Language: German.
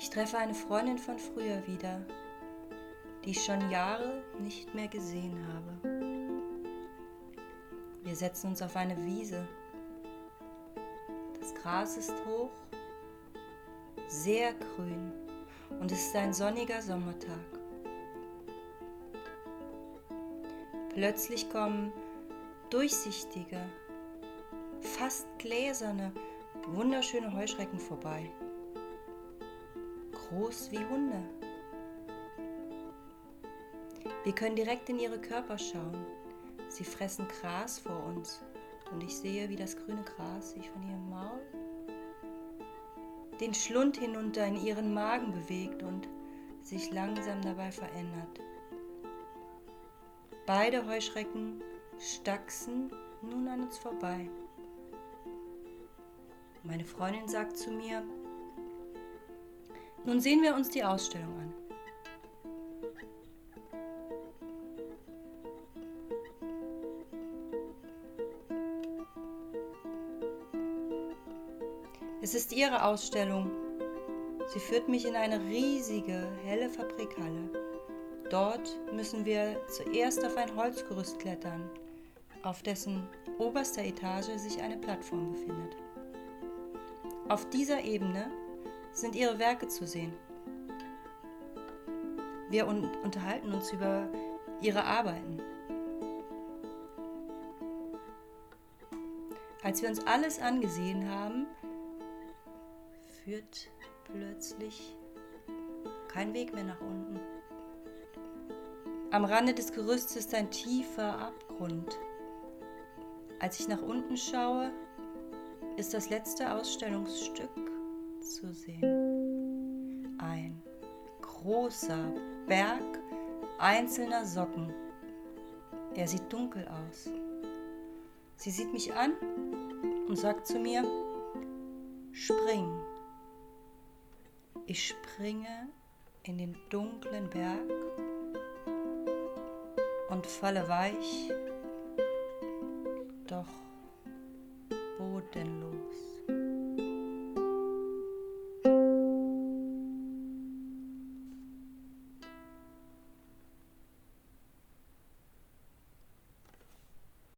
Ich treffe eine Freundin von früher wieder, die ich schon Jahre nicht mehr gesehen habe. Wir setzen uns auf eine Wiese. Das Gras ist hoch, sehr grün und es ist ein sonniger Sommertag. Plötzlich kommen durchsichtige, fast gläserne, wunderschöne Heuschrecken vorbei. Groß wie Hunde. Wir können direkt in ihre Körper schauen. Sie fressen Gras vor uns und ich sehe, wie das grüne Gras sich von ihrem Maul den Schlund hinunter in ihren Magen bewegt und sich langsam dabei verändert. Beide Heuschrecken stachsen nun an uns vorbei. Meine Freundin sagt zu mir, nun sehen wir uns die Ausstellung an. Es ist ihre Ausstellung. Sie führt mich in eine riesige, helle Fabrikhalle. Dort müssen wir zuerst auf ein Holzgerüst klettern, auf dessen oberster Etage sich eine Plattform befindet. Auf dieser Ebene sind ihre Werke zu sehen. Wir un unterhalten uns über ihre Arbeiten. Als wir uns alles angesehen haben, führt plötzlich kein Weg mehr nach unten. Am Rande des Gerüstes ist ein tiefer Abgrund. Als ich nach unten schaue, ist das letzte Ausstellungsstück zu sehen. Ein großer Berg einzelner Socken. Er sieht dunkel aus. Sie sieht mich an und sagt zu mir, spring. Ich springe in den dunklen Berg und falle weich, doch bodenlos.